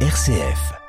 RCF.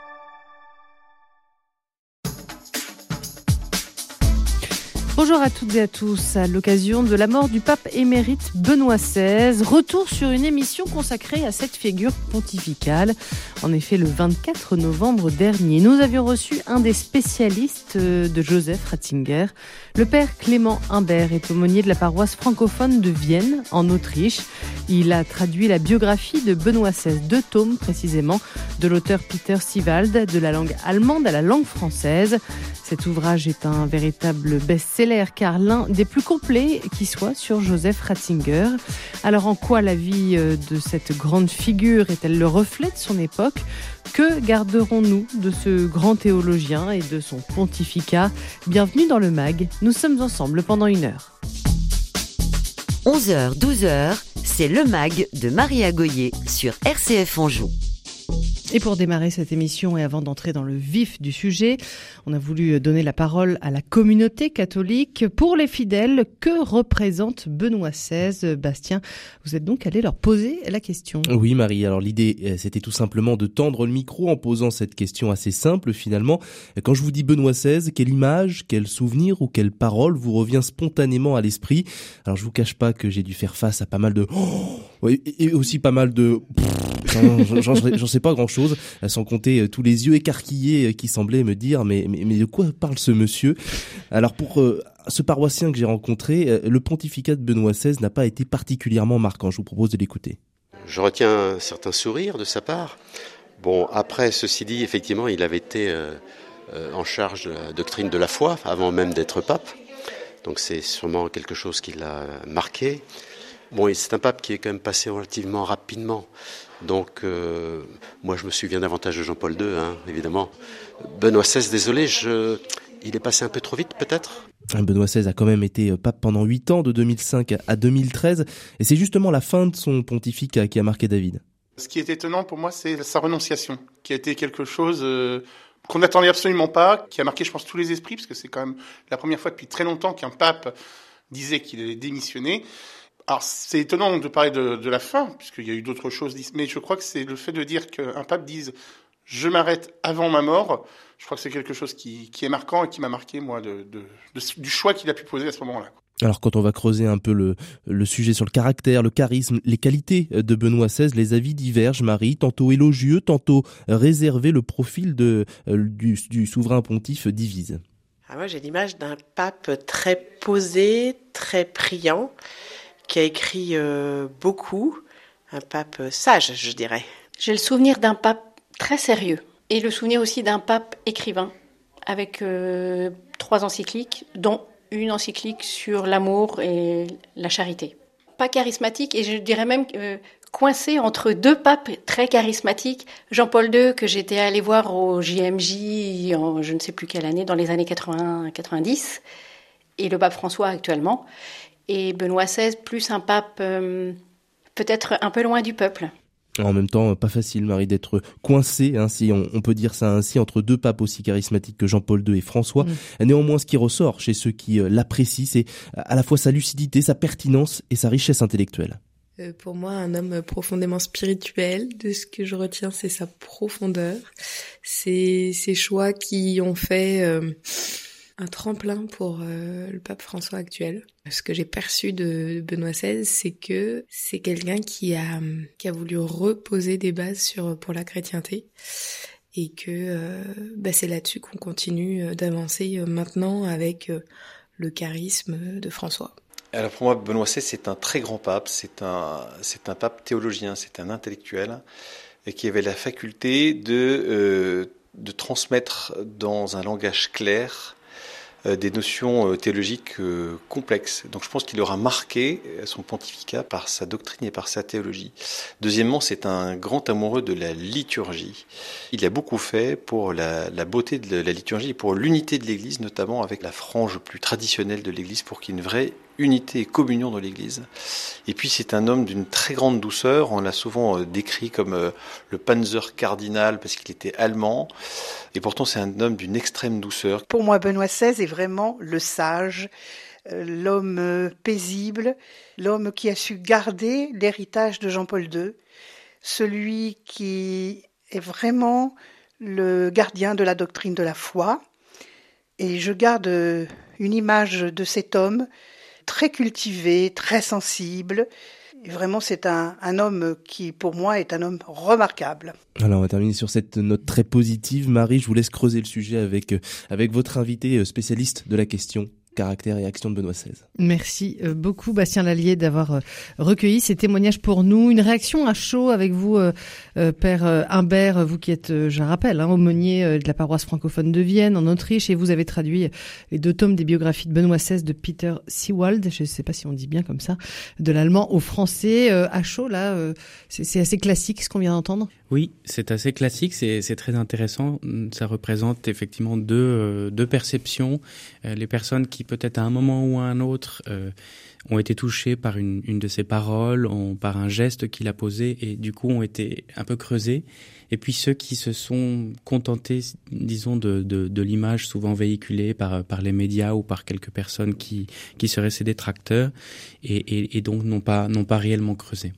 Bonjour à toutes et à tous. À l'occasion de la mort du pape émérite Benoît XVI, retour sur une émission consacrée à cette figure pontificale. En effet, le 24 novembre dernier, nous avions reçu un des spécialistes de Joseph Ratzinger. Le père Clément Imbert est aumônier de la paroisse francophone de Vienne, en Autriche. Il a traduit la biographie de Benoît XVI, deux tomes précisément, de l'auteur Peter Sivald, de la langue allemande à la langue française. Cet ouvrage est un véritable best-seller car l'un des plus complets qui soit sur Joseph Ratzinger. Alors en quoi la vie euh, de cette grande figure est-elle le reflet de son époque? Que garderons-nous de ce grand théologien et de son pontificat? Bienvenue dans le MAG. Nous sommes ensemble pendant une heure. 11h, 12h, c'est le MAG de Maria Goyer sur RCF Anjou. Et pour démarrer cette émission et avant d'entrer dans le vif du sujet, on a voulu donner la parole à la communauté catholique. Pour les fidèles, que représente Benoît XVI Bastien, vous êtes donc allé leur poser la question. Oui Marie, alors l'idée euh, c'était tout simplement de tendre le micro en posant cette question assez simple finalement. Quand je vous dis Benoît XVI, quelle image, quel souvenir ou quelle parole vous revient spontanément à l'esprit? Alors je vous cache pas que j'ai dû faire face à pas mal de... Oh et aussi pas mal de... J'en sais pas grand-chose, sans compter euh, tous les yeux écarquillés euh, qui semblaient me dire mais, de quoi parle ce monsieur? Alors pour euh, ce paroissien que j'ai rencontré, le pontificat de Benoît XVI n'a pas été particulièrement marquant. Je vous propose de l'écouter. Je retiens un certain sourire de sa part. Bon, après, ceci dit, effectivement, il avait été en charge de la doctrine de la foi avant même d'être pape. Donc c'est sûrement quelque chose qui l'a marqué. Bon, c'est un pape qui est quand même passé relativement rapidement. Donc, euh, moi, je me souviens davantage de Jean-Paul II, hein, évidemment. Benoît XVI, désolé, je... il est passé un peu trop vite, peut-être? Benoît XVI a quand même été euh, pape pendant 8 ans, de 2005 à 2013, et c'est justement la fin de son pontificat qui a marqué David. Ce qui est étonnant pour moi, c'est sa renonciation, qui a été quelque chose euh, qu'on n'attendait absolument pas, qui a marqué, je pense, tous les esprits, parce que c'est quand même la première fois depuis très longtemps qu'un pape disait qu'il allait démissionner. Alors c'est étonnant de parler de, la fin, puisqu'il y a eu d'autres choses, mais je crois que c'est le fait de dire qu'un pape dise je m'arrête avant ma mort, je crois que c'est quelque chose qui, est marquant et qui m'a marqué, moi, de, du choix qu'il a pu poser à ce moment-là. Alors quand on va creuser un peu le, le, sujet sur le caractère, le charisme, les qualités de Benoît XVI, les avis divergent, Marie, tantôt élogieux, tantôt réservé, le profil de, euh, du, du souverain pontife divise. Ah, moi j'ai l'image d'un pape très posé, très priant, qui a écrit euh, beaucoup, un pape sage, je dirais. J'ai le souvenir d'un pape très sérieux et le souvenir aussi d'un pape écrivain avec euh, trois encycliques, dont une encyclique sur l'amour et la charité. Pas charismatique et je dirais même euh, coincé entre deux papes très charismatiques. Jean-Paul II que j'étais allé voir au JMJ en je ne sais plus quelle année, dans les années 80-90, et le pape François actuellement et Benoît XVI plus un pape euh, peut-être un peu loin du peuple. En même temps, pas facile, Marie, d'être coincé, hein, si on, peut dire ça ainsi, entre deux papes aussi charismatiques que Jean-Paul II et François. Mm. Néanmoins, ce qui ressort chez ceux qui euh, l'apprécient, c'est à la fois sa lucidité, sa pertinence et sa richesse intellectuelle. Euh, pour moi, un homme profondément spirituel, de ce que je retiens, c'est sa profondeur, c'est ses choix qui ont fait un tremplin pour euh, le pape François actuel. Ce que j'ai perçu de Benoît XVI, c'est que c'est quelqu'un qui a qui a voulu reposer des bases pour la chrétienté et que euh, bah, c'est là-dessus qu'on continue euh, d'avancer maintenant avec le charisme de François. Alors pour moi, Benoît XVI, c'est un très grand pape, c'est un, c'est un pape théologien, c'est un intellectuel, et qui avait la faculté de, de transmettre dans un langage clair des notions euh, théologiques euh, complexes. Donc je pense qu'il aura marqué son pontificat par sa doctrine et par sa théologie. Deuxièmement, c'est un grand amoureux de la liturgie. Il a beaucoup fait pour la, la beauté de la liturgie et pour l'unité de l'Église, notamment avec la frange plus traditionnelle de l'Église, pour qu'il y ait une vraie unité et communion dans l'Église. Et puis c'est un homme d'une très grande douceur. On l'a souvent euh, décrit comme euh, le Panzer cardinal parce qu'il était allemand. Et pourtant c'est un homme d'une extrême douceur. Pour moi, Benoît XVI est vraiment le sage, euh, l'homme paisible, l'homme qui a su garder l'héritage de Jean-Paul II, celui qui est vraiment le gardien de la doctrine de la foi. Et je garde une image de cet homme très cultivé, très sensible. Et vraiment, c'est un, un, homme qui, pour moi, est un homme remarquable. Alors, on va terminer sur cette note très positive. Marie, je vous laisse creuser le sujet avec, avec votre invité spécialiste de la question caractère et action de Benoît XVI. Merci euh, beaucoup Bastien Lallier d'avoir euh, recueilli ces témoignages pour nous. Une réaction à chaud avec vous, euh, Père Humbert, vous qui êtes, je rappelle, hein, aumônier de la paroisse francophone de Vienne en Autriche et vous avez traduit les deux tomes des biographies de Benoît XVI de Peter Sewald, je ne sais pas si on dit bien comme ça, de l'allemand au français. à chaud, là, c'est assez classique ce qu'on vient d'entendre? Oui, c'est assez classique, c'est très intéressant. Ça représente effectivement deux, deux perceptions. les personnes qui peut-être à un moment ou à un autre euh, ont été touchés par une, une de ses paroles, ont, par un geste qu'il a posé et du coup ont été un peu creusés. Et puis ceux qui se sont contentés, disons, de, de, de l'image souvent véhiculée par, par les médias ou par quelques personnes qui, qui seraient ses détracteurs et, et, donc n'ont pas, pas réellement creusé.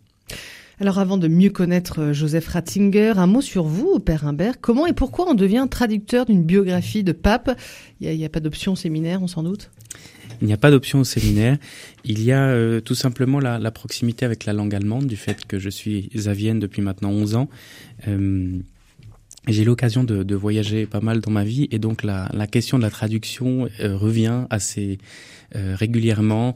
Alors avant de mieux connaître euh, Joseph Ratzinger, un mot sur vous, Père Humbert. Comment et pourquoi on devient traducteur d'une biographie de pape? Il n'y a, pas d'option au séminaire, on s'en doute? Il n'y a pas d'option au séminaire. Il y a euh, tout simplement la, proximité avec la langue allemande, du fait que je suis à Vienne depuis maintenant 11 ans. Euh, j'ai l'occasion de, voyager pas mal dans ma vie et donc la, question de la traduction revient assez régulièrement.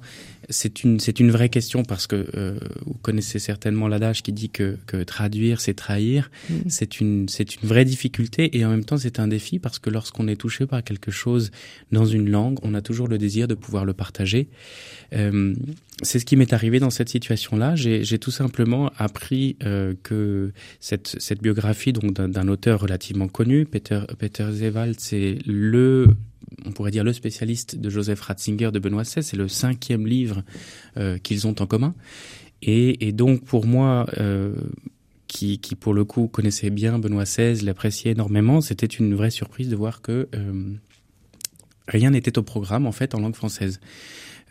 C'est une c'est une vraie question parce que euh, vous connaissez certainement l'adage qui dit que, que traduire c'est trahir. Mm. C'est une c'est une vraie difficulté et en même temps c'est un défi parce que lorsqu'on est touché par quelque chose dans une langue, on a toujours le désir de pouvoir le partager. Euh, c'est ce qui m'est arrivé dans cette situation-là. J'ai tout simplement appris euh, que cette, cette biographie donc d'un auteur relativement connu, Peter, Peter Zewald, c'est le on pourrait dire le spécialiste de Joseph Ratzinger de Benoît XVI, c'est le cinquième livre euh, qu'ils ont en commun. Et, donc pour moi, euh, qui, qui, pour le coup connaissait bien Benoît XVI, l'appréciait énormément, c'était une vraie surprise de voir que euh, rien n'était au programme en fait en langue française.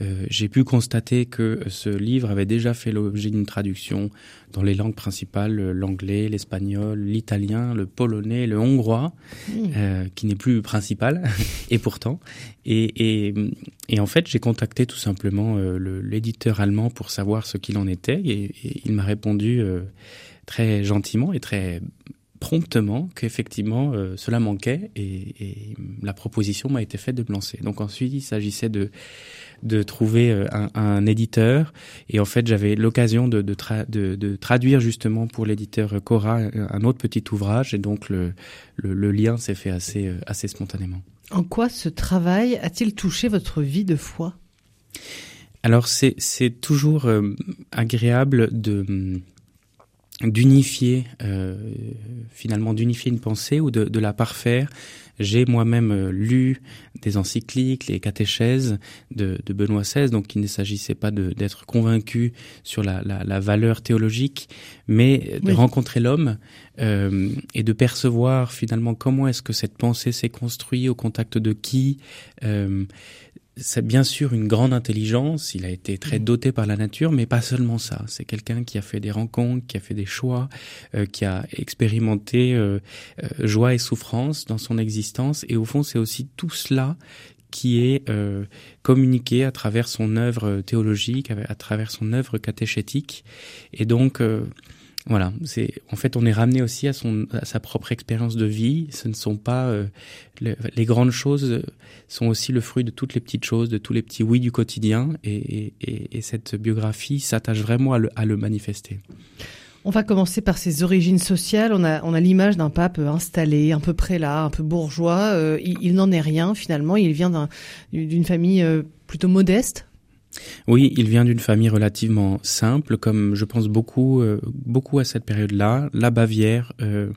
Euh, j'ai pu constater que ce livre avait déjà fait l'objet d'une traduction dans les langues principales, l'anglais, l'espagnol, l'italien, le polonais, le hongrois, mmh. euh, qui n'est plus principal, et pourtant. Et, et, et en fait, j'ai contacté tout simplement euh, l'éditeur allemand pour savoir ce qu'il en était, et, et il m'a répondu euh, très gentiment et très promptement qu'effectivement euh, cela manquait et, et la proposition m'a été faite de me lancer. Donc ensuite, il s'agissait de de trouver euh, un, un, éditeur. Et en fait j'avais l'occasion de, de, tra de, de, traduire justement pour l'éditeur Cora un autre petit ouvrage. Et donc le, le, le lien s'est fait assez euh, assez spontanément. En quoi ce travail a-t-il touché votre vie de foi? Alors c'est c'est toujours euh, agréable de d'unifier euh, finalement d'unifier une pensée ou de, de la parfaire. J'ai moi-même euh, lu des encycliques, les catéchèses de, de Benoît XVI, donc il ne s'agissait pas d'être convaincu sur la, la, la, valeur théologique, mais de oui. rencontrer l'homme euh, et de percevoir finalement comment est-ce que cette pensée s'est construite, au contact de qui. Euh, c'est bien sûr une grande intelligence, il a été très mm. doté par la nature, mais pas seulement ça. C'est quelqu'un qui a fait des rencontres, qui a fait des choix, euh, qui a expérimenté euh, euh, joie et souffrance dans son existence. Et au fond, c'est aussi tout cela qui est euh, communiqué à travers son œuvre théologique, à travers son œuvre catéchétique. Et donc, euh, voilà, c'est en fait on est ramené aussi à son à sa propre expérience de vie. Ce ne sont pas euh, le, les grandes choses sont aussi le fruit de toutes les petites choses, de tous les petits oui du quotidien. Et, et, et cette biographie s'attache vraiment à le, à le manifester. On va commencer par ses origines sociales. On a, on a l'image d'un pape installé, un peu prélat, un peu bourgeois. Euh, il, il n'en est rien finalement. Il vient d'une famille euh, plutôt modeste, oui, il vient d'une famille relativement simple, comme je pense beaucoup, euh, beaucoup à cette période-là. La Bavière, euh,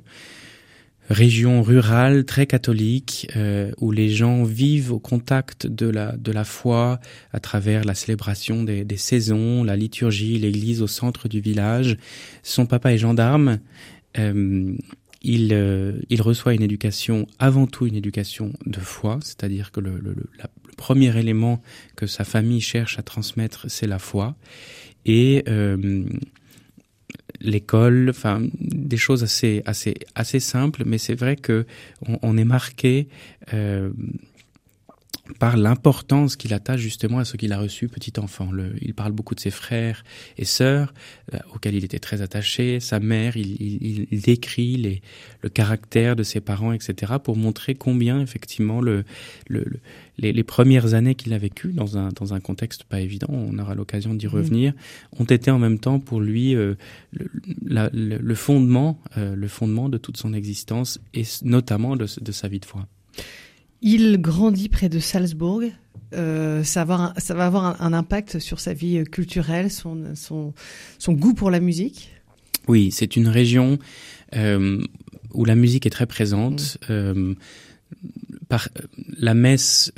région rurale très catholique, euh, où les gens vivent au contact de la de la foi à travers la célébration des, des saisons, la liturgie, l'église au centre du village. Son papa est gendarme. Euh, il, euh, il reçoit une éducation, avant tout une éducation de foi, c'est-à-dire que le, le, la, premier élément que sa famille cherche à transmettre, c'est la foi. Et euh, l'école, enfin des choses assez assez assez simples, mais c'est vrai que on, est marqué euh, par l'importance qu'il attache justement à ce qu'il a reçu petit enfant. Le, il parle beaucoup de ses frères et sœurs euh, auxquels il était très attaché, sa mère, il, il, il décrit les, le caractère de ses parents, etc., pour montrer combien effectivement le, le, les, les, premières années qu'il a vécues dans un, dans un contexte pas évident, on aura l'occasion d'y mmh. revenir, ont été en même temps pour lui euh, le, la, le, fondement, euh, le fondement de toute son existence et notamment de, de sa vie de foi. Il grandit près de Salzbourg. Euh, ça, va, ça va avoir un, un, impact sur sa vie culturelle, son, son, son goût pour la musique Oui, c'est une région euh, où la musique est très présente. Mmh. Euh, par, la messe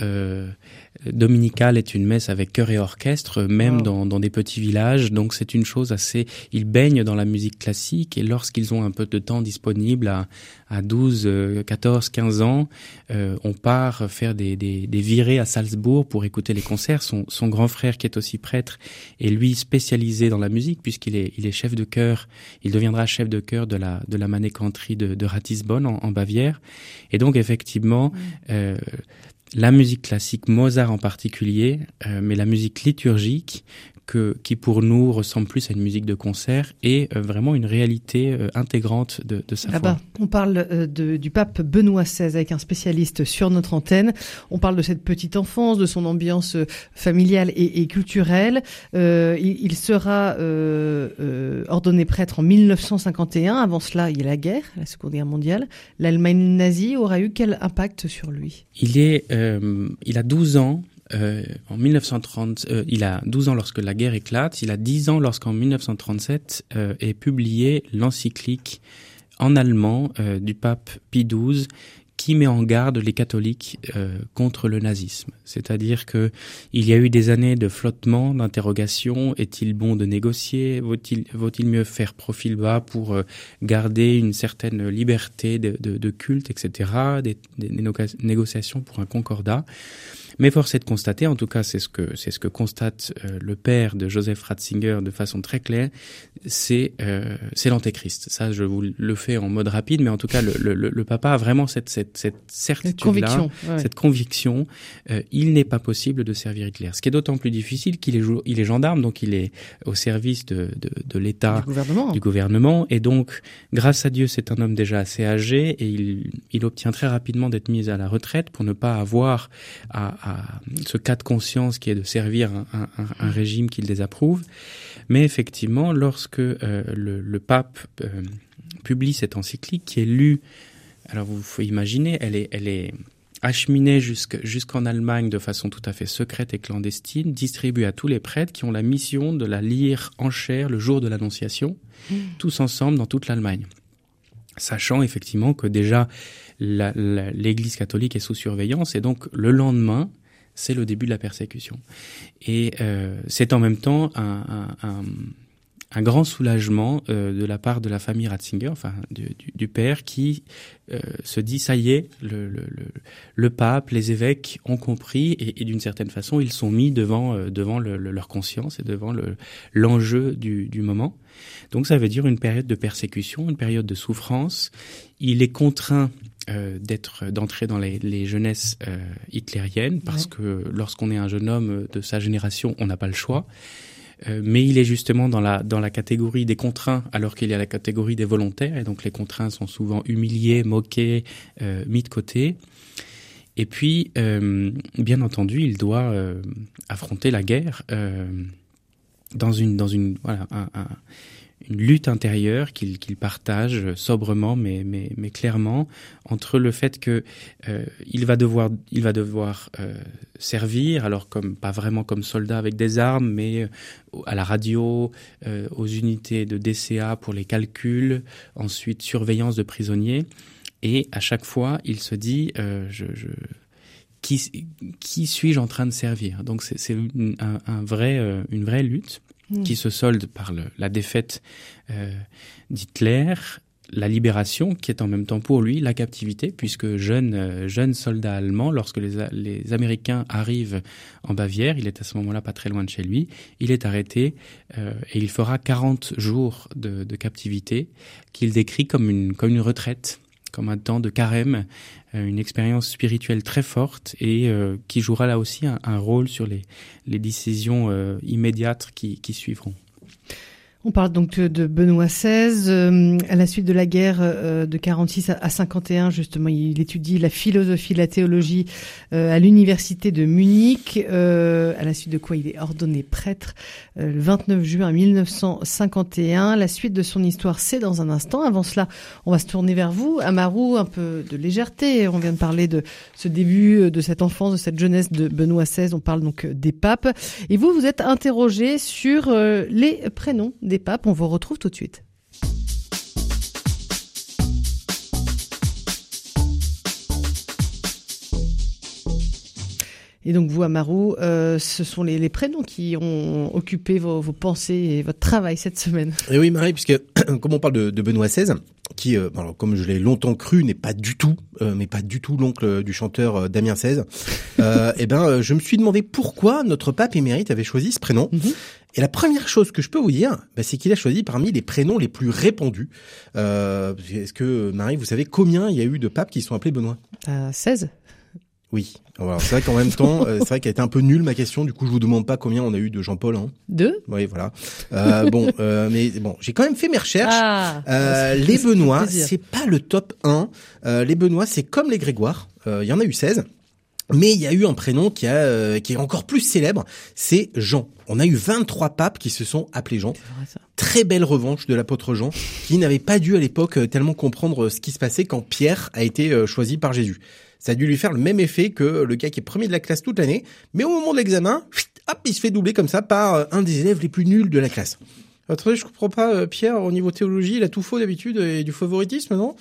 dominicale est une messe avec chœur et orchestre, même dans, dans, des petits villages. Donc c'est une chose assez. Ils baignent dans la musique classique et lorsqu'ils ont un peu de temps disponible à, à 12, 14, 15 ans, euh, on part faire des, des, des, virées à Salzbourg pour écouter les concerts. Son, son, grand frère, qui est aussi prêtre, est lui spécialisé dans la musique puisqu'il est, il est chef de chœur. Il deviendra chef de chœur de la, de la manécanterie de, de Ratisbonne en, en, Bavière. Et donc effectivement, euh, la musique classique, Mozart en particulier, euh, mais la musique liturgique, que, qui pour nous ressemble plus à une musique de concert et euh, vraiment une réalité euh, intégrante de, de sa ah foi. Bah, on parle euh, de, du pape Benoît XVI avec un spécialiste sur notre antenne. On parle de cette petite enfance, de son ambiance familiale et, et culturelle. Il, il, sera ordonné prêtre en 1951. Avant cela, il y a la guerre, la Seconde Guerre mondiale. L'Allemagne nazie aura eu quel impact sur lui? Il est, il a 12 ans euh, en 1930, euh, il a 12 ans lorsque la guerre éclate, il a 10 ans lorsqu'en 1937 euh, est publié l'encyclique en allemand euh, du pape Pie XII qui met en garde les catholiques euh, contre le nazisme. C'est-à-dire que il y a eu des années de flottement, d'interrogation. Est-il bon de négocier? Vaut-il vaut-il mieux faire profil bas pour euh, garder une certaine liberté de, de, de culte, etc. Des, des, négociations pour un concordat? Mais force est de constater, en tout cas c'est ce que c'est ce que constate euh, le père de Joseph Ratzinger de façon très claire, c'est euh, c'est l'antéchrist. Ça, je vous le fais en mode rapide, mais en tout cas le, le, le papa a vraiment cette cette, cette certitude là, ouais. cette conviction. Euh, il n'est pas possible de servir Hitler. Ce qui est d'autant plus difficile qu'il est il est gendarme, donc il est au service de de, de l'État, du gouvernement. du gouvernement, et donc grâce à Dieu, c'est un homme déjà assez âgé et il il obtient très rapidement d'être mis à la retraite pour ne pas avoir à, à ce cas de conscience qui est de servir un, un, un régime qu'il désapprouve. Mais effectivement, lorsque euh, le, le, pape euh, publie cette encyclique qui est lue, alors vous faut imaginer, elle est, elle est acheminée jusqu'en jusqu Allemagne de façon tout à fait secrète et clandestine, distribuée à tous les prêtres qui ont la mission de la lire en chair le jour de l'Annonciation, mmh. tous ensemble dans toute l'Allemagne. Sachant effectivement que déjà l'Église catholique est sous surveillance et donc le lendemain, c'est le début de la persécution. Et euh, c'est en même temps un, un, un, un grand soulagement euh, de la part de la famille Ratzinger, enfin du, du, du père, qui euh, se dit ça y est, le, le, le, le, pape, les évêques ont compris et, et d'une certaine façon ils sont mis devant euh, devant leur conscience et devant l'enjeu du, du moment. Donc ça veut dire une période de persécution, une période de souffrance. Il est contraint euh, d'être d'entrer dans les, les jeunesses euh, hitlériennes parce ouais. que lorsqu'on est un jeune homme de sa génération, on n'a pas le choix. Euh, mais il est justement dans la dans la catégorie des contraints alors qu'il y a la catégorie des volontaires et donc les contraints sont souvent humiliés, moqués, euh, mis de côté. Et puis, euh, bien entendu, il doit affronter la guerre dans une dans une voilà un une lutte intérieure qu'il qu partage sobrement mais, mais, mais clairement entre le fait que euh, il va devoir il va devoir euh, servir alors comme pas vraiment comme soldat avec des armes mais euh, à la radio euh, aux unités de DCA pour les calculs ensuite surveillance de prisonniers. Et à chaque fois il se dit euh, je, je qui, qui suis-je en train de servir? Donc c'est un, un vrai euh, une vraie lutte mmh. qui se solde par la défaite euh, d'Hitler la libération, qui est en même temps pour lui la captivité, puisque jeune, euh, jeune soldat allemand, lorsque les, Américains arrivent en Bavière, il est à ce moment-là pas très loin de chez lui, il est arrêté euh, et il fera 40 jours de, de captivité qu'il décrit comme une, comme une retraite, comme un temps de carême, une expérience spirituelle très forte et qui jouera là aussi un, rôle sur les, décisions immédiates qui, qui suivront. On parle donc de Benoît XVI. Euh, à la suite de la guerre euh, de 46 à 51, justement, il étudie la philosophie, la théologie euh, à l'université de Munich. à la suite de quoi il est ordonné prêtre le 29 juin 1951. La suite de son histoire, c'est dans un instant. Avant cela, on va se tourner vers vous, Amarou, un peu de légèreté. On vient de parler de ce début, de cette enfance, de cette jeunesse de Benoît XVI. On parle donc des papes. Et vous, vous êtes interrogé sur les prénoms des papes. On vous retrouve tout de suite. Et donc vous, Amaru, euh, ce sont les, prénoms qui ont occupé vos, pensées et votre travail cette semaine. Et oui, Marie, puisque comme on parle de, Benoît XVI, qui, euh, comme je l'ai longtemps cru, n'est pas du tout, euh, mais pas du tout l'oncle du chanteur Damien XVI. et eh ben, je me suis demandé pourquoi notre pape émérite avait choisi ce prénom. Mhm. Et la première chose que je peux vous dire, bah, c'est qu'il a choisi parmi les prénoms les plus répandus. Euh, Est-ce que, Marie, vous savez combien il y a eu de papes qui sont appelés Benoît? Euh, 16 oui. c'est vrai qu'en même temps, euh, c'est vrai qu'elle était un peu nulle ma question. Du coup, je vous demande pas combien on a eu de Jean-Paul. Hein. Deux? Oui, voilà. Euh, bon, euh, mais bon, j'ai quand même fait mes recherches. Ah, euh, les Benoît, c'est pas le top 1. Euh, les Benoît, c'est comme les Grégoire. Il y en a eu 16. Mais il y a eu un prénom qui, a, euh, qui est encore plus célèbre, c'est Jean. On a eu 23 papes qui se sont appelés Jean. Très belle revanche de l'apôtre Jean, qui n'avait pas dû à l'époque euh, tellement comprendre ce qui se passait quand Pierre a été euh, choisi par Jésus. Ça a dû lui faire le même effet que le gars qui est premier de la classe toute l'année, mais au moment de l'examen, hop, il se fait doubler comme ça par un des élèves les plus nuls de la classe. Attendez, je comprends pas, Pierre, au niveau théologie, il a tout faux d'habitude et du favoritisme, non?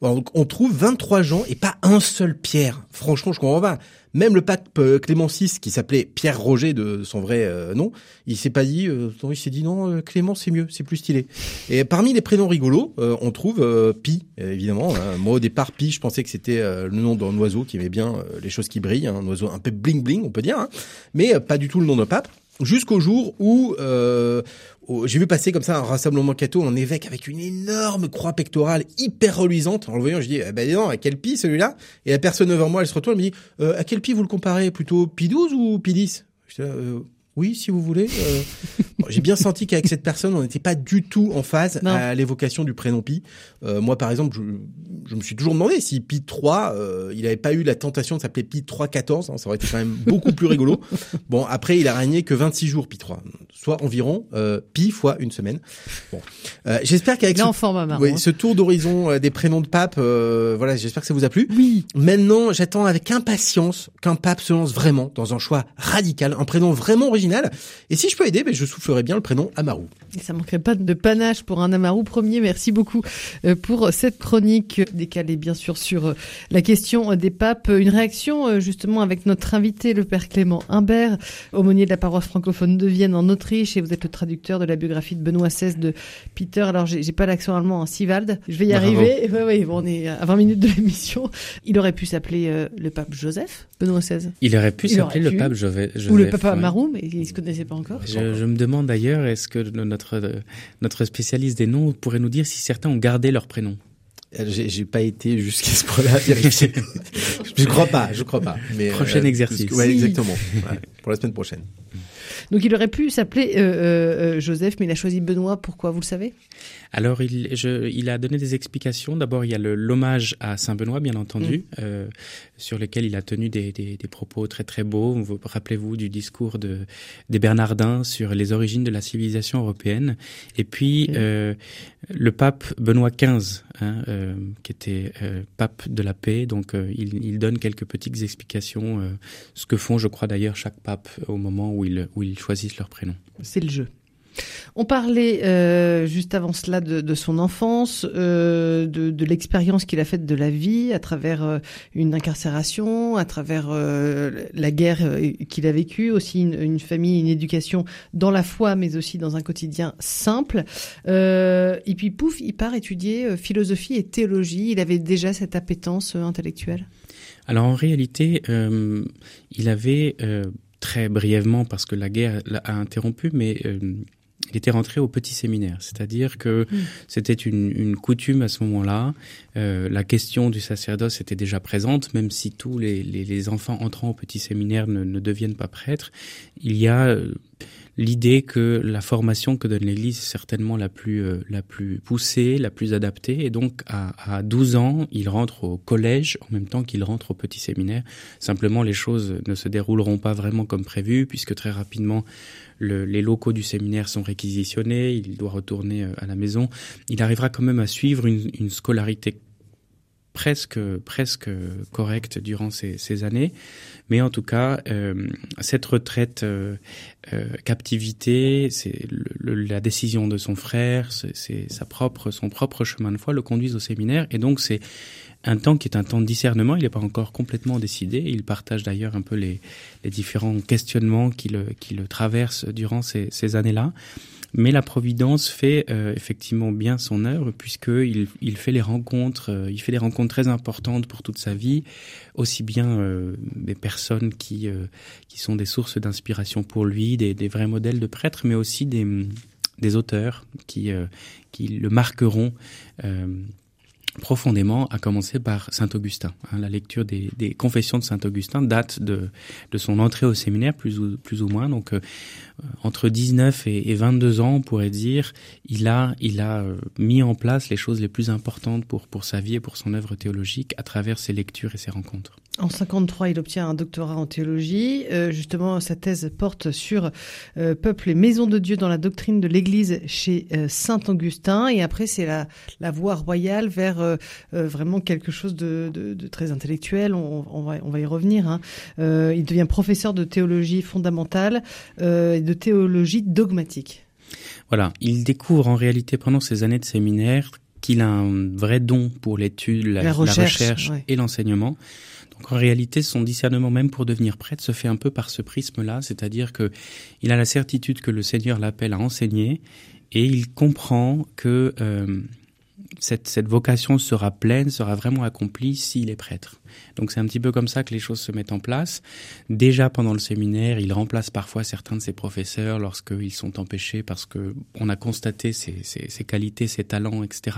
On trouve 23 gens et pas un seul Pierre. Franchement, je comprends pas. Même le pape euh, Clément VI, qui s'appelait Pierre Roger de son vrai euh, nom, il s'est pas dit, euh, il s'est dit non, Clément c'est mieux, c'est plus stylé. Et parmi les prénoms rigolos, on trouve Pi, évidemment. Hein. Moi au départ, Pi, je pensais que c'était le nom d'un oiseau qui aimait bien les choses qui brillent, hein. un oiseau un peu bling bling, on peut dire, hein. mais pas du tout le nom d'un pape jusqu'au jour où euh, j'ai vu passer comme ça un rassemblement catho en évêque avec une énorme croix pectorale hyper reluisante. En le voyant, je dis, eh ben non, à quel pi celui-là? Et la personne devant moi, elle se retourne, elle me dit, euh, à quel pi vous le comparez? Plutôt pi 12 ou pi 10 oui, si vous voulez. Euh, j'ai bien senti qu'avec cette personne, on n'était pas du tout en phase à l'évocation du prénom Pi. Euh, moi, par exemple, je, me suis toujours demandé si Pi 3, euh, il n'avait pas eu la tentation de s'appeler Pi 314. Hein, ça aurait été quand même beaucoup plus rigolo. Bon, après, il a régné que 26 jours, Pi 3, soit environ Pi fois une semaine. Bon, j'espère qu'avec ce, oui, ce tour d'horizon des prénoms de pape, voilà, j'espère que ça vous a plu. Oui. Maintenant, j'attends avec impatience qu'un pape se lance vraiment dans un choix radical, un prénom vraiment original et si je peux aider, ben, je soufflerai bien le prénom Amaru. Et ça manquerait pas de panache pour un Amaru premier. Merci beaucoup euh, pour cette chronique décalée bien sûr sur euh, la question des papes. Une réaction euh, justement avec notre invité, le père Clément Imbert, aumônier de la paroisse francophone de Vienne en Autriche et vous êtes le traducteur de la biographie de Benoît XVI de Peter. Alors j'ai pas l'accent allemand, en hein, Sivald. Je vais y arriver. Oui, bon, on est à 20 minutes de l'émission. Il aurait pu s'appeler le pape Joseph, Benoît XVI. Il aurait pu s'appeler le pape Joseph. Ou le pape Amaru, mais ils se connaissaient pas encore. Je, je me demande d'ailleurs, est-ce que notre notre spécialiste des noms pourrait nous dire si certains ont gardé leur prénom? Euh, j'ai pas été jusqu'à ce point-là je crois pas, je crois pas. Mais prochain euh, exercice. Ouais, exactement. pour la semaine prochaine. Donc il aurait pu s'appeler euh, euh, Joseph, mais il a choisi Benoît. Pourquoi? Vous le savez? Alors il, je, il a donné des explications. D'abord, il y a l'hommage à Saint Benoît, bien entendu, mm. euh, sur lequel il a tenu des, des, des propos très très beaux. Vous rappelez-vous du discours de des Bernardins sur les origines de la civilisation européenne. Et puis euh, le pape Benoît XV, hein, euh, qui était euh, pape de la paix. Donc il, il, donne quelques petites explications, ce que font, je crois d'ailleurs, chaque pape au moment où il où ils choisissent leur prénom. C'est le jeu. On parlait euh, juste avant cela de, son enfance, euh, de, l'expérience qu'il a faite de la vie à travers euh, une incarcération, à travers la guerre qu'il a vécue, aussi une, une, famille, une éducation dans la foi, mais aussi dans un quotidien simple. et puis pouf, il part étudier philosophie et théologie. Il avait déjà cette appétence intellectuelle. Alors en réalité, il avait très brièvement parce que la guerre l'a interrompu, mais il était rentré au petit séminaire, c'est-à-dire que mmh. c'était une, une, coutume à ce moment-là. Euh, la question du sacerdoce était déjà présente, même si tous les, les, les enfants entrant au petit séminaire ne, ne, deviennent pas prêtres. Il y a euh, l'idée que la formation que donne l'Église est certainement la plus, euh, la plus poussée, la plus adaptée. Et donc, à, à 12 ans, il rentre au collège en même temps qu'il rentre au petit séminaire. Simplement, les choses ne se dérouleront pas vraiment comme prévu, puisque très rapidement, le, les locaux du séminaire sont réquisitionnés, il doit retourner euh, à la maison. Il arrivera quand même à suivre une, une scolarité presque presque correcte durant ces, ces, années, mais en tout cas euh, cette retraite euh, euh, captivité, c'est la décision de son frère, c'est sa propre son propre chemin de foi le conduisent au séminaire et donc c'est un temps qui est un temps de discernement. Il n'est pas encore complètement décidé. Il partage d'ailleurs un peu les, les différents questionnements qui le, qui le traversent durant ces, ces années-là. Mais la Providence fait euh, effectivement bien son œuvre puisqu'il il fait les rencontres, euh, il fait des rencontres très importantes pour toute sa vie, aussi bien euh, des personnes qui, euh, qui sont des sources d'inspiration pour lui, des, des, vrais modèles de prêtres, mais aussi des, des auteurs qui, euh, qui le marqueront euh, profondément, à commencer par Saint Augustin. Hein, la lecture des, des, confessions de Saint Augustin date de, de son entrée au séminaire, plus ou, plus ou moins. Donc, entre 19 et, et 22 ans, on pourrait dire, il a, il a euh, mis en place les choses les plus importantes pour, pour sa vie et pour son œuvre théologique à travers ses lectures et ses rencontres. En 53, il obtient un doctorat en théologie. Euh, justement, sa thèse porte sur euh, peuple et maison de Dieu dans la doctrine de l'Église chez Saint Augustin. Et après, c'est la, la voie royale vers vraiment quelque chose de, de, très intellectuel. On, va, on va y revenir. Hein. Il devient professeur de théologie fondamentale de théologie dogmatique. Voilà, il découvre en réalité pendant ces années de séminaire qu'il a un vrai don pour l'étude, la, la, recherche, la recherche ouais. et l'enseignement. Donc en réalité, son discernement même pour devenir prêtre se fait un peu par ce prisme-là, c'est-à-dire que il a la certitude que le Seigneur l'appelle à enseigner et il comprend que euh, cette, vocation sera pleine, sera vraiment accomplie s'il est prêtre. Donc c'est un petit peu comme ça que les choses se mettent en place. Déjà pendant le séminaire, il remplace parfois certains de ses professeurs lorsqu'ils sont empêchés parce que on a constaté ses, ses qualités, ses talents, etc.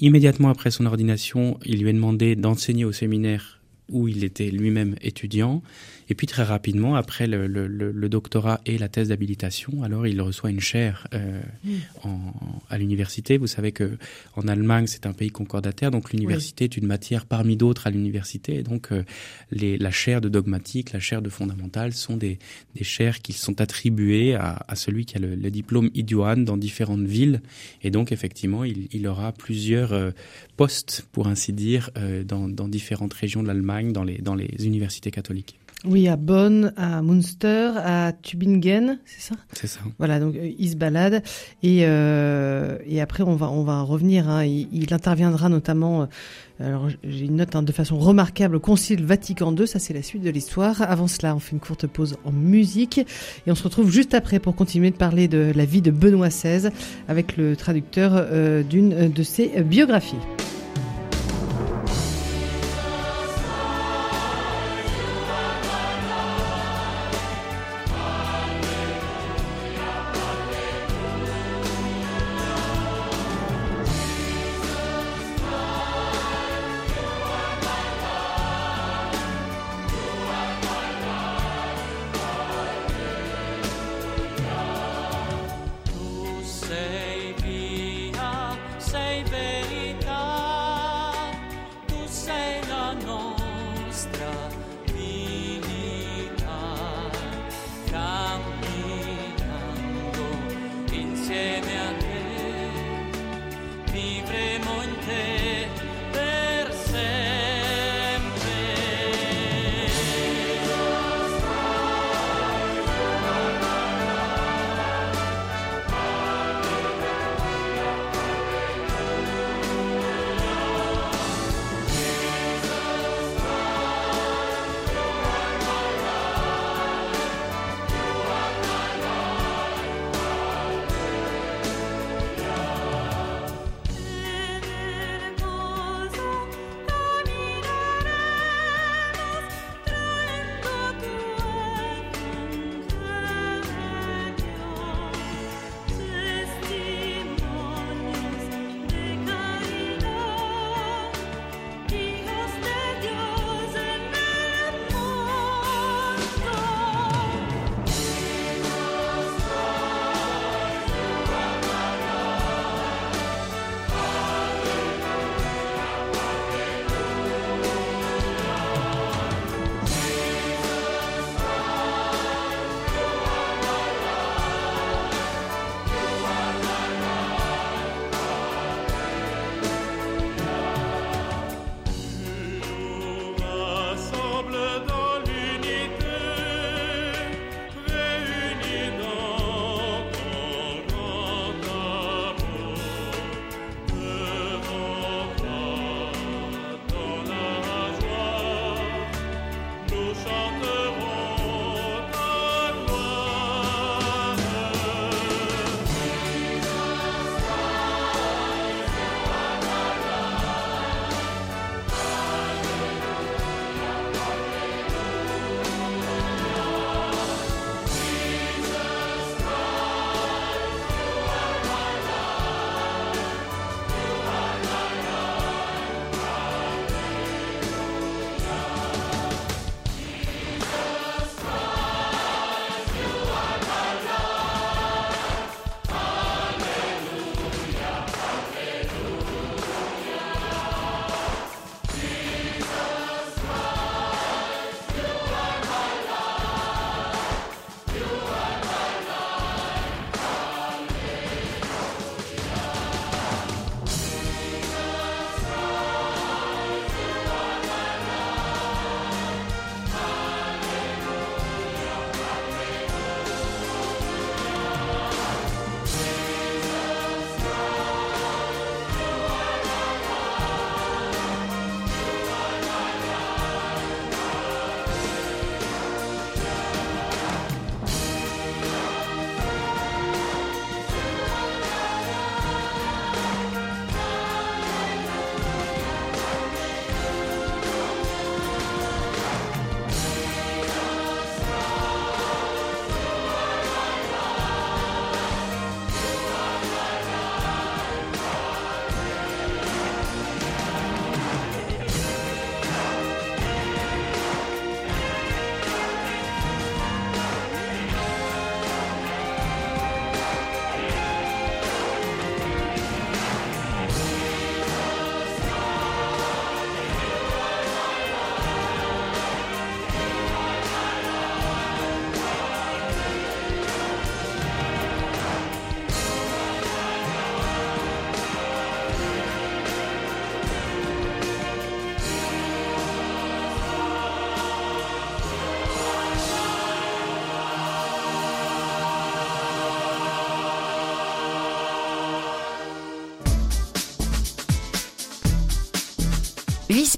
Immédiatement après son ordination, il lui est demandé d'enseigner au séminaire où il était lui-même étudiant. Et puis très rapidement, après le, le, le doctorat et la thèse d'habilitation, alors il reçoit une chaire euh, mmh. en, à l'université. Vous savez que en Allemagne, c'est un pays concordataire, donc l'université oui. est une matière parmi d'autres à l'université. Et donc euh, les, la chaire de dogmatique, la chaire de fondamentale sont des, des chaires qui sont attribuées à, à celui qui a le, le diplôme idoine dans différentes villes. Et donc effectivement, il, il aura plusieurs euh, postes, pour ainsi dire, dans, dans différentes régions de l'Allemagne, dans les, dans les universités catholiques. Oui, à Bonn, à Münster, à Tübingen, c'est ça? C'est ça. Voilà, donc euh, il se balade et euh, et après on va on va revenir. Hein, il, il, interviendra notamment. Euh, alors j'ai une note hein, de façon remarquable au Concile Vatican II. Ça c'est la suite de l'histoire. Avant cela, on fait une courte pause en musique et on se retrouve juste après pour continuer de parler de la vie de Benoît XVI avec le traducteur euh, d'une de ses biographies.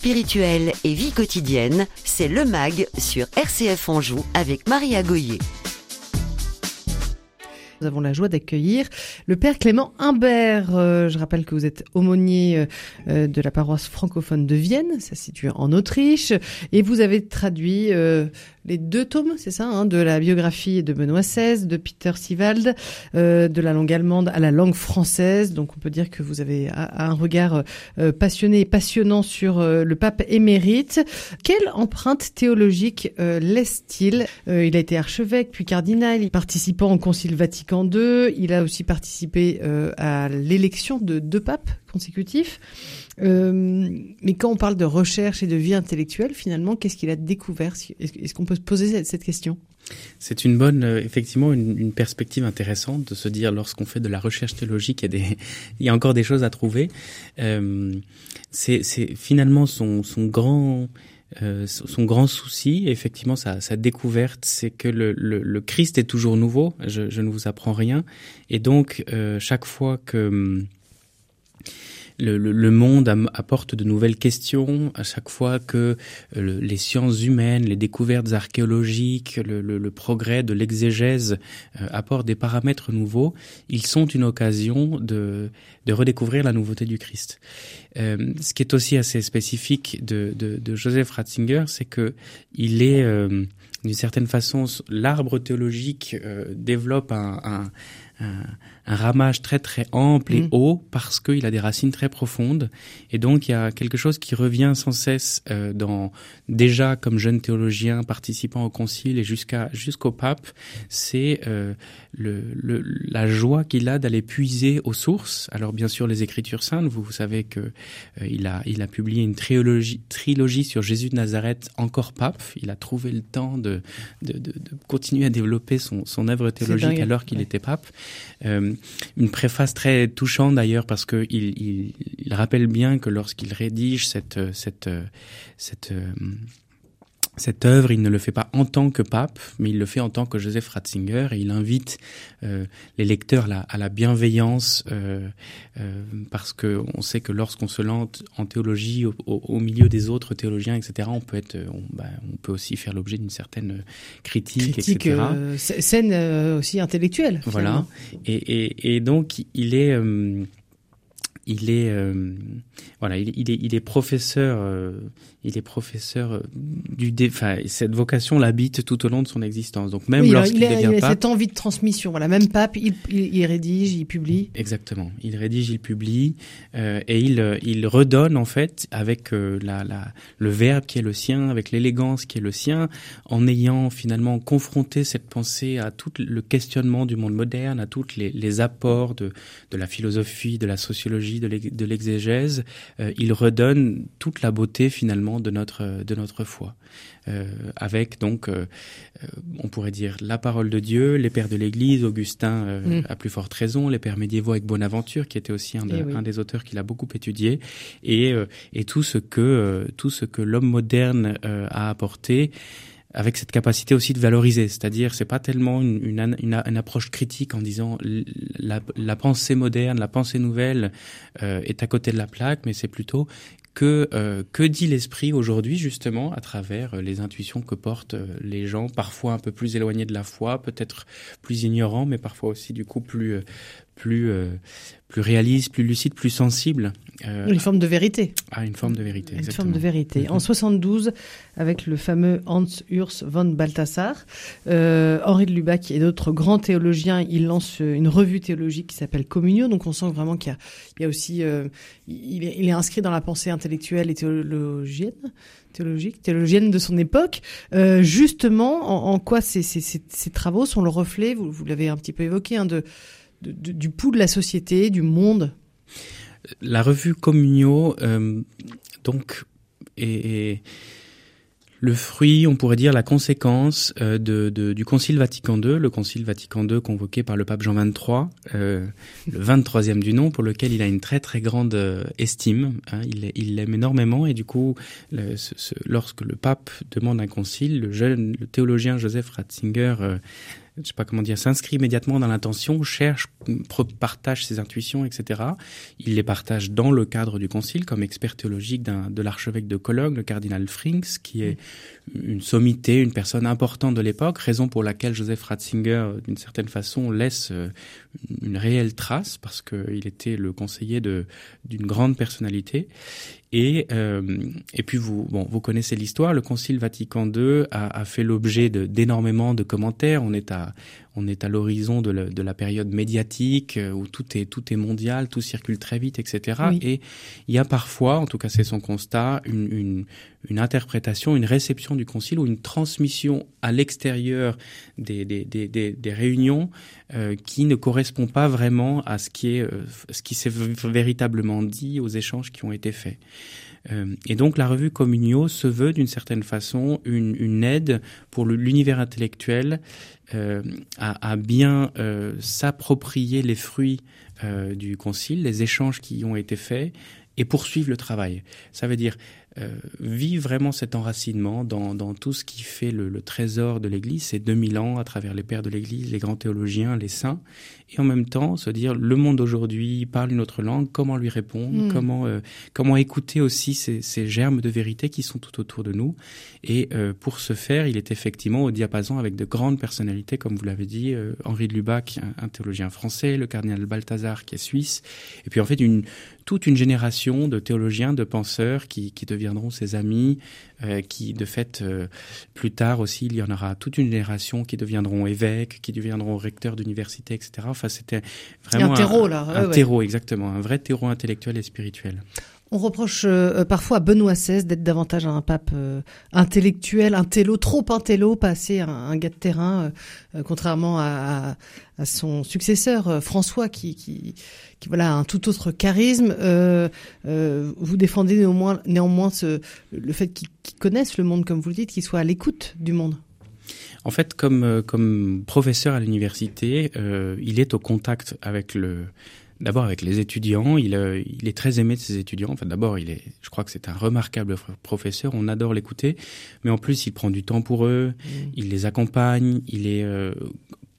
Spirituelle et vie quotidienne, c'est le MAG sur RCF Anjou avec Maria Goyer. Nous avons la joie d'accueillir le Père Clément Imbert. Euh, je rappelle que vous êtes aumônier euh, euh, de la paroisse francophone de Vienne, ça se situe en Autriche, et vous avez traduit les deux tomes, c'est ça, hein, de la biographie de Benoît XVI, de Peter Sivald, euh, de la langue allemande à la langue française. Donc on peut dire que vous avez un regard euh, passionné et passionnant sur euh, le pape émérite. Quelle empreinte théologique laisse-t-il? Il a été archevêque puis cardinal, il participant au Concile Vatican II. Il a aussi participé à l'élection de deux papes consécutifs. Euh, mais quand on parle de recherche et de vie intellectuelle, finalement, qu'est-ce qu'il a découvert Est-ce qu'on peut se poser cette, question? C'est une bonne, euh, effectivement, une, perspective intéressante de se dire lorsqu'on fait de la recherche théologique, il y a, des, il y a encore des choses à trouver. Euh, c'est finalement son, son grand, euh, son grand souci, effectivement, sa, sa découverte, c'est que le, le, le, Christ est toujours nouveau. Je, je, ne vous apprends rien, et donc euh, chaque fois que le, le, monde apporte de nouvelles questions à chaque fois que euh, les sciences humaines, les découvertes archéologiques, le, le progrès de l'exégèse euh, apportent des paramètres nouveaux. Ils sont une occasion de, de redécouvrir la nouveauté du Christ. Euh, ce qui est aussi assez spécifique de, de, de Joseph Ratzinger, c'est que il est euh, d'une certaine façon l'arbre théologique développe un, un un, ramage très très ample et mm. haut parce qu'il a des racines très profondes. Et donc il y a quelque chose qui revient sans cesse euh, dans déjà comme jeune théologien participant au concile et jusqu'à jusqu'au pape c'est euh, le, le, la joie qu'il a d'aller puiser aux sources. Alors bien sûr les écritures saintes vous, vous savez que euh, il a il a publié une trilogie trilogie sur Jésus de Nazareth encore pape. Il a trouvé le temps de de, de, de continuer à développer son son œuvre théologique alors qu'il était pape. Euh, une préface très touchante d'ailleurs parce que il, rappelle bien que lorsqu'il rédige cette cette euh, cette œuvre, il ne le fait pas en tant que pape, mais il le fait en tant que Joseph Ratzinger et il invite euh, les lecteurs à la bienveillance euh, euh, parce que on sait que lorsqu'on se lance en théologie au, au, milieu des autres théologiens, etc., on peut être, on, bah, on peut aussi faire l'objet d'une certaine critique, critique etc. Euh, scène euh, aussi intellectuelle. Voilà. Et, et, et, donc il est euh, il est euh, voilà il, il, est il est professeur euh, il est professeur euh, du enfin cette vocation l'habite tout au long de son existence. Donc même oui, lorsqu'il devient il a pape cette envie de transmission. Voilà même pape il, il, il rédige il publie. Exactement. Il rédige il publie euh, et il il redonne en fait avec euh, la, la le verbe qui est le sien avec l'élégance qui est le sien en ayant finalement confronté cette pensée à tout le questionnement du monde moderne à toutes les, les apports de de la philosophie de la sociologie de l'exégèse, euh, il redonne toute la beauté finalement de notre de notre foi, euh, avec donc, euh, euh on pourrait dire la parole de Dieu, les pères de l'Église, Augustin euh, mm. à plus forte raison, les pères médiévaux avec Bonaventure qui était aussi un, de, oui. un des auteurs qu'il a beaucoup étudié, et et tout ce que tout ce que l'homme moderne a apporté avec cette capacité aussi de valoriser, c'est-à-dire c'est pas tellement une, une, une, une, approche critique en disant la, la, pensée moderne, la pensée nouvelle euh, est à côté de la plaque, mais c'est plutôt que euh, que dit l'esprit aujourd'hui justement à travers euh, les intuitions que portent euh, les gens parfois un peu plus éloignés de la foi, peut-être plus ignorants, mais parfois aussi du coup plus plus euh, plus réaliste, plus lucide, plus sensible. Euh, une forme de vérité. Ah, une forme de vérité. Une exactement. forme de vérité. Mm -hmm. En 72, avec le fameux Hans Urs von Balthasar, euh, Henri de Lubac et d'autres grands théologiens, il lance une revue théologique qui s'appelle Communio. Donc on sent vraiment qu'il y, y, a aussi, euh, il, est, il est inscrit dans la pensée intellectuelle et théologienne théologique, théologienne de son époque. Euh, justement, en, en quoi ces, ces, ces, ces, travaux sont le reflet, vous, vous l'avez un petit peu évoqué, hein, de, du pouls de la société, du monde La revue Communio, euh, donc, est, le fruit, on pourrait dire la conséquence euh, du Concile Vatican II, le Concile Vatican II convoqué par le pape Jean XXIII, euh, le 23e du nom, pour lequel il a une très très grande estime. Hein, il l'aime énormément et du coup, lorsque le pape demande un concile, le jeune le théologien Joseph Ratzinger je sais pas comment dire, s'inscrit immédiatement dans l'intention, cherche, partage ses intuitions, etc. Il les partage dans le cadre du concile comme expert théologique de l'archevêque de Cologne, le cardinal Frings, qui est une sommité, une personne importante de l'époque, raison pour laquelle Joseph Ratzinger, d'une certaine façon, laisse euh, une réelle trace parce qu'il était le conseiller de d'une grande personnalité. Et, euh, et puis vous, bon, vous connaissez l'histoire. Le Concile Vatican II a, a fait l'objet d'énormément de, commentaires. On est à, on est à l'horizon de, de, la période médiatique euh, où tout est tout est mondial, tout circule très vite, etc. Et il y a parfois, en tout cas c'est son constat, une, une, une, interprétation, une réception du Concile ou une transmission à l'extérieur des, des, des, des, réunions euh, qui ne correspond pas vraiment à ce qui est euh, ce qui s'est véritablement dit aux échanges qui ont été faits. Euh, et donc la revue Communio se veut d'une certaine façon une, aide pour l'univers intellectuel euh, à, bien euh, s'approprier les fruits du concile, les échanges qui y ont été faits et poursuivre le travail. Ça veut dire vit vraiment cet enracinement dans, tout ce qui fait le trésor de l'Église, ces 2000 ans à travers les pères de l'Église, les grands théologiens, les saints, et en même temps se dire le monde aujourd'hui parle une autre langue, comment lui répondre, mm. comment euh, comment écouter aussi ces, ces, germes de vérité qui sont tout autour de nous. Et euh, pour ce faire, il est effectivement au diapason avec de grandes personnalités, comme vous l'avez dit, euh, Henri de Lubac, un, un, théologien français, le cardinal Balthazar qui est suisse, et puis en fait une toute une génération de théologiens, de penseurs qui, qui deviendront ses amis, euh, qui de fait euh, plus tard aussi il y en aura toute une génération qui deviendront évêques, qui deviendront recteurs d'université, etc. Enfin c'était vraiment un terreau là, un, terreau exactement, un vrai terreau intellectuel et spirituel. On reproche euh, parfois à Benoît XVI d'être davantage un pape euh, intellectuel, un télo, trop un télo, pas assez un, gars de terrain, euh, contrairement à, son successeur François, qui, voilà un tout autre charisme. vous défendez néanmoins, ce, le fait qu'il qu connaisse le monde, comme vous le dites, qu'il soit à l'écoute du monde. En fait, comme professeur à l'université, il est au contact avec le d'abord avec les étudiants. Il, euh, il, est très aimé de ses étudiants. Enfin, d'abord, il est, je crois que c'est un remarquable professeur. On adore l'écouter, mais en plus, il prend du temps pour eux. Mmh. Il les accompagne. Il est euh,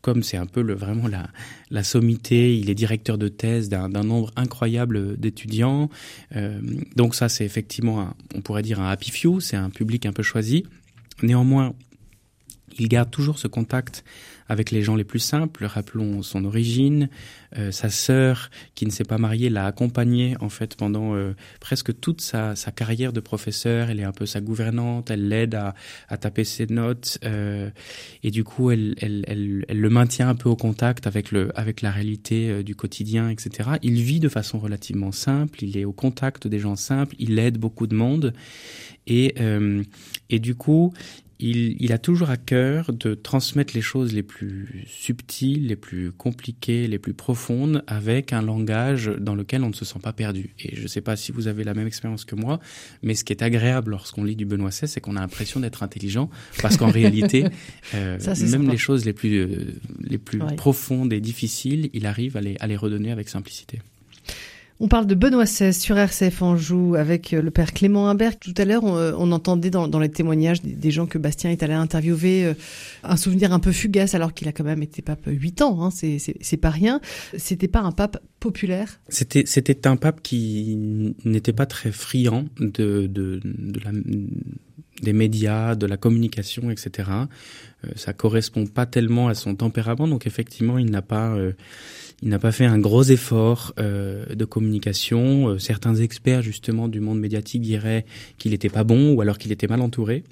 comme c'est un peu le, vraiment la, la sommité, il est directeur de thèse d'un nombre incroyable d'étudiants. Euh, donc ça, c'est effectivement, un, on pourrait dire un happy few, c'est un public un peu choisi. Néanmoins, il garde toujours ce contact avec les gens les plus simples. Rappelons son origine. Euh, sa sœur, qui ne s'est pas mariée, l'a accompagné en fait pendant euh, presque toute sa, sa, carrière de professeur. Elle est un peu sa gouvernante. Elle l'aide à, à, taper ses notes euh, et du coup, elle, elle, elle, elle, le maintient un peu au contact avec le avec la réalité euh, du quotidien, etc. Il vit de façon relativement simple. Il est au contact des gens simples. Il aide beaucoup de monde et euh, et du coup, il, il, a toujours à cœur de transmettre les choses les plus subtiles, les plus compliquées, les plus profondes, avec un langage dans lequel on ne se sent pas perdu. Et je ne sais pas si vous avez la même expérience que moi, mais ce qui est agréable lorsqu'on lit du Benoît XVI, c'est qu'on a l'impression d'être intelligent, parce qu'en réalité, euh, Ça, même sympa. les choses les plus, euh, les plus ouais. profondes et difficiles, il arrive à les, à les redonner avec simplicité. On parle de Benoît XVI sur RCF Anjou avec euh, le père Clément Imbert. Tout à l'heure, on, euh, entendait dans, les témoignages des, gens que Bastien est allé interviewer euh, un souvenir un peu fugace alors qu'il a quand même été pape huit ans. Hein, c'est pas rien. C'était pas un pape populaire? C'était un pape qui n'était pas très friand des médias, de la communication, etc. Ça correspond pas tellement à son tempérament, donc effectivement, il n'a pas il n'a pas fait un gros effort euh, de communication. Euh, certains experts justement du monde médiatique diraient qu'il n'était pas bon ou alors qu'il était mal entouré.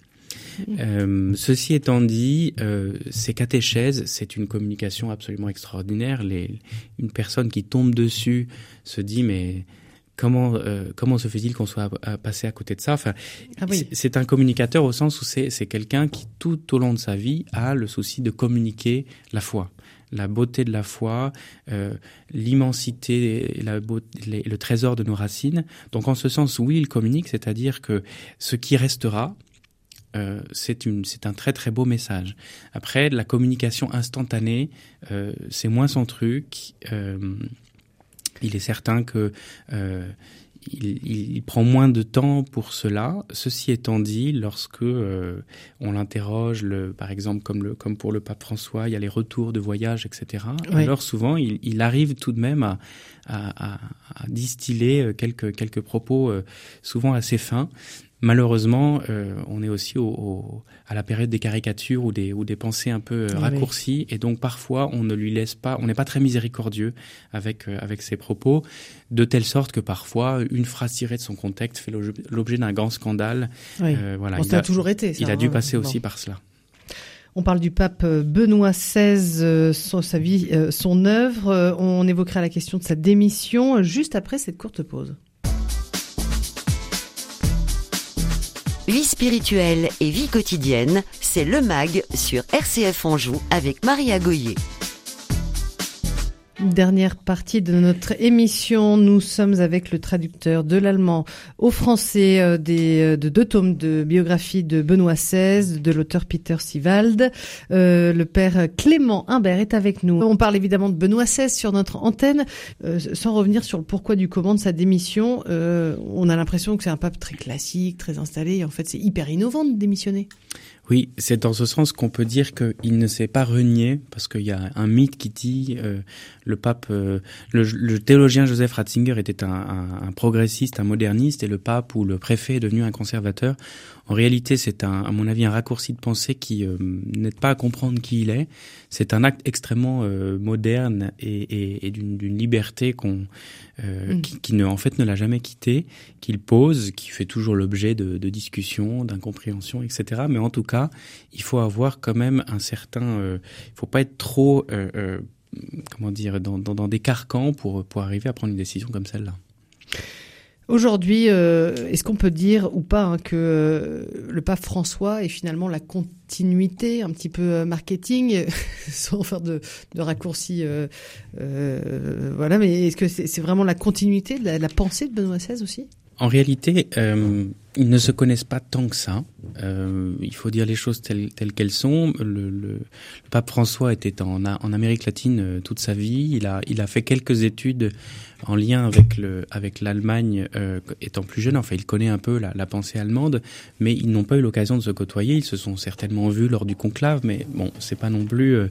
Euh, ceci étant dit, euh, ces catéchèses, c'est une communication absolument extraordinaire. Les, une personne qui tombe dessus se dit mais comment euh, comment se fait-il qu'on soit à, à passé à côté de ça? Enfin, ah oui. c'est un communicateur au sens où c'est c'est quelqu'un qui tout au long de sa vie a le souci de communiquer la foi la beauté de la foi, euh, l'immensité, beauté, le trésor de nos racines. Donc en ce sens, oui, il communique, c'est-à-dire que ce qui restera, euh, c'est un très très beau message. Après, la communication instantanée, euh, c'est moins son truc. Il est certain que il, prend moins de temps pour cela. Ceci étant dit, lorsque euh, on l'interroge, le, par exemple comme, le, comme pour le pape François, il y a les retours de voyage, etc. Alors souvent, il, il, arrive tout de même à, à, à, à distiller quelques, quelques propos euh, souvent assez fins. Malheureusement, euh, on est aussi au, au, à la période des caricatures ou des, ou des pensées un peu euh, raccourcies, et donc parfois on ne lui laisse pas, on n'est pas très miséricordieux avec euh, avec ses propos, de telle sorte que parfois une phrase tirée de son contexte fait l'objet d'un grand scandale. Voilà, bon, ça a, a, toujours été. Ça, il a dû hein, passer bon. aussi par cela. On parle du pape Benoît XVI, son, sa vie, son œuvre. On évoquera la question de sa démission juste après cette courte pause. Vie spirituelle et vie quotidienne, c'est le MAG sur RCF Anjou avec Maria Goyer. Dernière partie de notre émission, nous sommes avec le traducteur de l'allemand au français euh, des, euh, de deux tomes de biographie de Benoît XVI, de l'auteur Peter Sivald. Euh, le père Clément Imbert est avec nous. On parle évidemment de Benoît XVI sur notre antenne, sans revenir sur le pourquoi du comment de sa démission. On a l'impression que c'est un pape très classique, très installé. En fait, c'est hyper innovant de démissionner. Oui, c'est dans ce sens qu'on peut dire qu'il ne s'est pas renié, parce qu'il y a un mythe qui dit euh, le pape, euh, le, le, théologien Joseph Ratzinger était un, un, un, progressiste, un moderniste, et le pape ou le préfet est devenu un conservateur. En réalité, c'est un, à mon avis un raccourci de pensée qui euh, n'aide pas à comprendre qui il est. C'est un acte extrêmement euh, moderne et, et, et d'une liberté qu'on euh, mm. qui, qui, ne, en fait, ne l'a jamais quitté, qu'il pose, qui fait toujours l'objet de, de discussions, d'incompréhensions, etc. Mais en tout cas, il faut avoir quand même un certain, euh, il faut pas être trop, euh, comment dire, dans, dans, dans des carcans pour pour arriver à prendre une décision comme celle-là. Aujourd'hui, euh, est-ce qu'on peut dire ou pas hein, que euh, le pape François est finalement la continuité, un petit peu euh, marketing, sans faire de, raccourcis, voilà. Mais est-ce que c'est est vraiment la continuité de la, de la, pensée de Benoît XVI aussi? En réalité, ils ne se connaissent pas tant que ça. il faut dire les choses telles, telles qu'elles sont. Le, le, le, pape François était en, en Amérique latine toute sa vie. Il a, il a fait quelques études en lien avec le avec l'Allemagne euh, étant plus jeune. Enfin, il connaît un peu la, la pensée allemande, mais ils n'ont pas eu l'occasion de se côtoyer. Ils se sont certainement vus lors du conclave, mais bon, c'est pas non plus euh,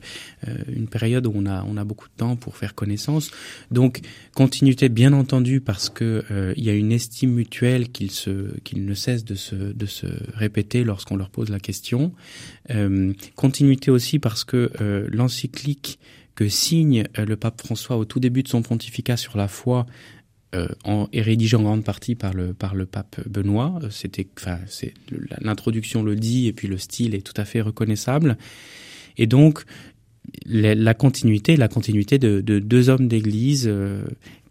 une période où on a on a beaucoup de temps pour faire connaissance. Donc continuité, bien entendu, parce que euh, il y a une estime mutuelle qu'ils se qu'ils ne cessent de se de se répéter lorsqu'on leur pose la question. Euh, continuité aussi parce que euh, l'encyclique que signe euh, le pape François au tout début de son pontificat sur la foi est rédigé en grande partie par le par le pape Benoît. C'était, enfin, c'est l'introduction le dit et puis le style est tout à fait reconnaissable. Et donc la, continuité, la continuité de, de deux hommes d'Église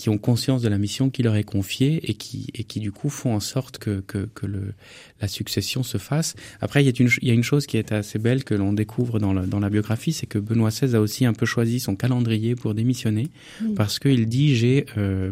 qui ont conscience de la mission qui leur est confiée et qui et qui du coup font en sorte que que, que le la succession se fasse. Après, il y a une il y a une chose qui est assez belle que l'on découvre dans la dans la biographie, c'est que Benoît XVI a aussi un peu choisi son calendrier pour démissionner mmh. parce qu'il dit j'ai euh,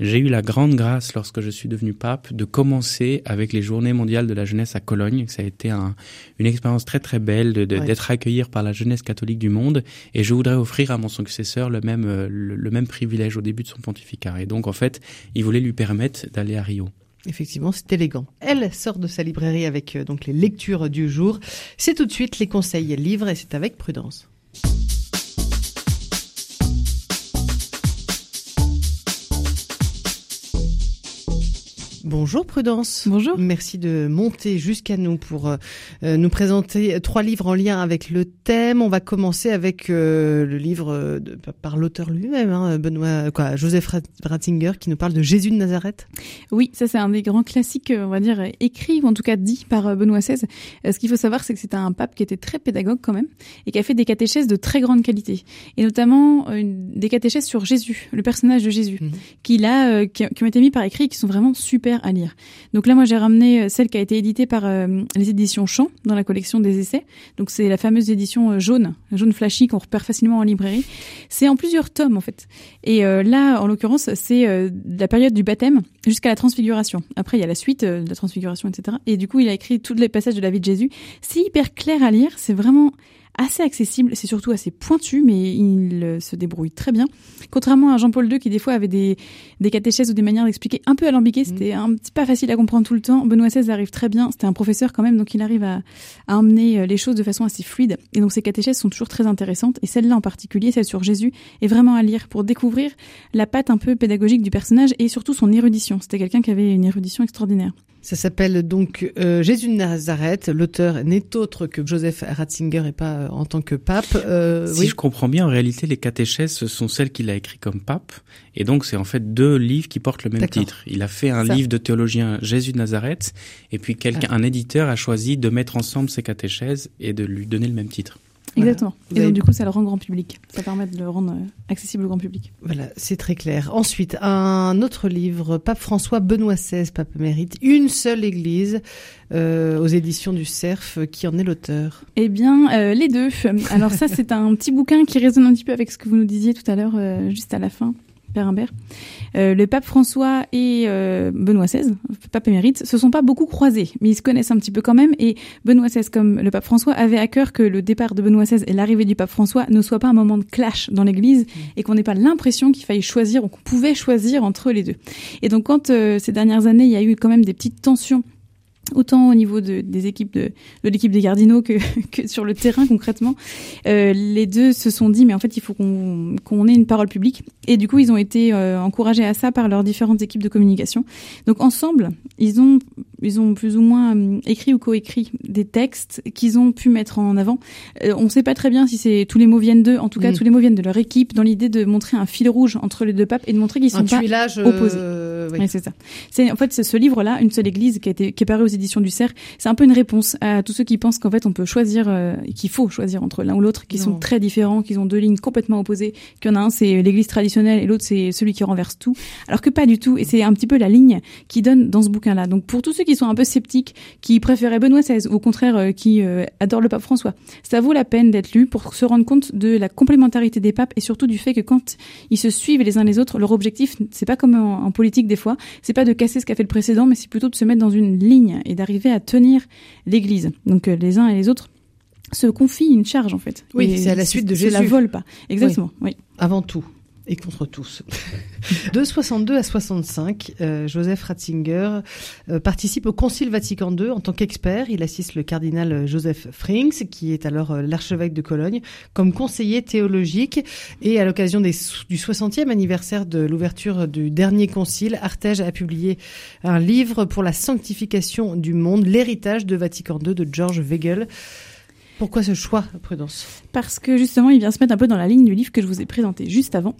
j'ai eu la grande grâce, lorsque je suis devenu pape, de commencer avec les Journées mondiales de la jeunesse à Cologne. Ça a été un, une expérience très très belle d'être de, de, ouais. accueilli par la jeunesse catholique du monde. Et je voudrais offrir à mon successeur le même, le, le même privilège au début de son pontificat. Et donc, en fait, il voulait lui permettre d'aller à Rio. Effectivement, c'est élégant. Elle sort de sa librairie avec euh, donc les lectures du jour. C'est tout de suite les conseils livres et c'est avec prudence. Bonjour Prudence. Bonjour. Merci de monter jusqu'à nous pour euh, nous présenter trois livres en lien avec le thème. On va commencer avec euh, le livre de, par l'auteur lui-même, hein, Benoît, quoi, Joseph Ratzinger, qui nous parle de Jésus de Nazareth. Oui, ça c'est un des grands classiques, on va dire, écrits ou en tout cas dit par euh, Benoît XVI. Ce qu'il faut savoir, c'est que c'était un pape qui était très pédagogue quand même et qui a fait des catéchèses de très grande qualité. Et notamment des catéchèses sur Jésus, le personnage de Jésus, mmh. qu'il a, qui, qui ont été mis par écrit et qui sont vraiment super à lire. Donc là, moi, j'ai ramené celle qui a été éditée par euh, les éditions Champ dans la collection des essais. Donc c'est la fameuse édition euh, jaune, jaune flashy qu'on repère facilement en librairie. C'est en plusieurs tomes en fait. Et euh, là, en l'occurrence, c'est euh, la période du baptême jusqu'à la transfiguration. Après, il y a la suite euh, de la transfiguration, etc. Et du coup, il a écrit tous les passages de la vie de Jésus. C'est hyper clair à lire. C'est vraiment assez accessible, c'est surtout assez pointu, mais il se débrouille très bien. Contrairement à Jean-Paul II qui des fois avait des, des catéchèses ou des manières d'expliquer un peu alambiquées, mmh. c'était un petit pas facile à comprendre tout le temps. Benoît XVI arrive très bien, c'était un professeur quand même, donc il arrive à, à emmener euh, les choses de façon assez fluide. Et donc ces catéchèses sont toujours très intéressantes, et celle-là en particulier, celle sur Jésus, est vraiment à lire pour découvrir la patte un peu pédagogique du personnage et surtout son érudition. C'était quelqu'un qui avait une érudition extraordinaire. Ça s'appelle donc euh, Jésus de Nazareth. L'auteur n'est autre que Joseph Ratzinger et pas euh, en tant que pape. Euh, si je comprends bien, en réalité, les catéchèses ce sont celles qu'il a écrites comme pape, et donc c'est en fait deux livres qui portent le même titre. Il a fait un livre de théologien Jésus de Nazareth, et puis quelqu'un, ah. un éditeur a choisi de mettre ensemble ces catéchèses et de lui donner le même titre. Exactement. Et donc, du coup, ça le rend grand public. Ça permet de le rendre euh, accessible au grand public. Voilà, c'est très clair. Ensuite, un autre livre, Pape François Benoît XVI, Pape mérite, une seule église, euh, aux éditions du Cerf. Qui en est l'auteur? Eh bien, euh, les deux. Alors ça, c'est un petit bouquin qui résonne un petit peu avec ce que vous nous disiez tout à l'heure, juste à la fin. Père Humbert. Euh, le pape François et euh, Benoît XVI, pape émérite, se sont pas beaucoup croisés, mais ils se connaissent un petit peu quand même. Et Benoît XVI, comme le pape François, avait à cœur que le départ de Benoît XVI et l'arrivée du pape François ne soit pas un moment de clash dans l'Église mmh. et qu'on n'ait pas l'impression qu'il faille choisir ou qu'on pouvait choisir entre les deux. Et donc, quand euh, ces dernières années, il y a eu quand même des petites tensions autant au niveau de, des équipes de, de l'équipe des Cardinaux que, que, sur le terrain concrètement. Euh, les deux se sont dit mais en fait il faut qu'on qu'on ait une parole publique et du coup ils ont été euh, encouragés à ça par leurs différentes équipes de communication. Donc ensemble ils ont ils ont plus ou moins euh, écrit ou coécrit des textes qu'ils ont pu mettre en avant. Euh, on ne sait pas très bien si c'est tous les mots viennent d'eux. En tout cas, mm. tous les mots viennent de leur équipe dans l'idée de montrer un fil rouge entre les deux papes et de montrer qu'ils sont pas opposés. Euh, oui. c'est ça. C'est en fait ce livre-là, une seule Église, qui a été qui est paru aux éditions du Cerf. C'est un peu une réponse à tous ceux qui pensent qu'en fait on peut choisir, euh, qu'il faut choisir entre l'un ou l'autre, qui sont très différents, qui ont deux lignes complètement opposées. Qu'il y en a un c'est l'Église traditionnelle et l'autre c'est celui qui renverse tout. Alors que pas du tout. Et c'est un petit peu la ligne qui donne dans ce bouquin-là. Donc pour tous ceux qui sont un peu sceptiques, qui préféraient Benoît XVI, ou au contraire euh, qui euh, adorent le pape François, ça vaut la peine d'être lu pour se rendre compte de la complémentarité des papes et surtout du fait que quand ils se suivent les uns les autres, leur objectif, c'est pas comme en, politique des fois, c'est pas de casser ce qu'a fait le précédent, mais c'est plutôt de se mettre dans une ligne et d'arriver à tenir l'Église. Donc euh, les uns et les autres se confient une charge en fait. Oui, c'est à la suite de Jésus. la vole pas. Exactement. oui. Avant tout et contre tous. de 62 à 65, euh, Joseph Ratzinger euh, participe au Concile Vatican II en tant qu'expert. Il assiste le cardinal Joseph Frings, qui est alors euh, l'archevêque de Cologne, comme conseiller théologique. Et à l'occasion du 60e anniversaire de l'ouverture du dernier concile, Artege a publié un livre pour la sanctification du monde, l'héritage de Vatican II de George Weigel. Pourquoi ce choix, Prudence? Parce que justement, il vient se mettre un peu dans la ligne du livre que je vous ai présenté juste avant.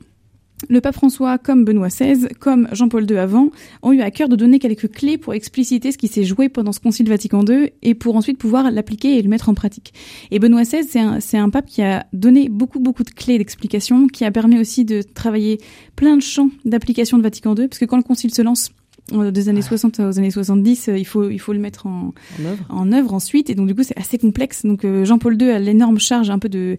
Le pape François, comme Benoît XVI, comme Jean-Paul II avant, ont eu à cœur de donner quelques clés pour expliciter ce qui s'est joué pendant ce Concile Vatican II et pour ensuite pouvoir l'appliquer et le mettre en pratique. Et Benoît XVI, c'est un, c'est un pape qui a donné beaucoup, beaucoup de clés d'explication, qui a permis aussi de travailler plein de champs d'application de Vatican II, parce que quand le Concile se lance, euh, des années 60 aux années 70, euh, il faut il faut le mettre en en œuvre, ensuite et donc du coup c'est assez complexe. Donc euh, Jean-Paul II a l'énorme charge un peu de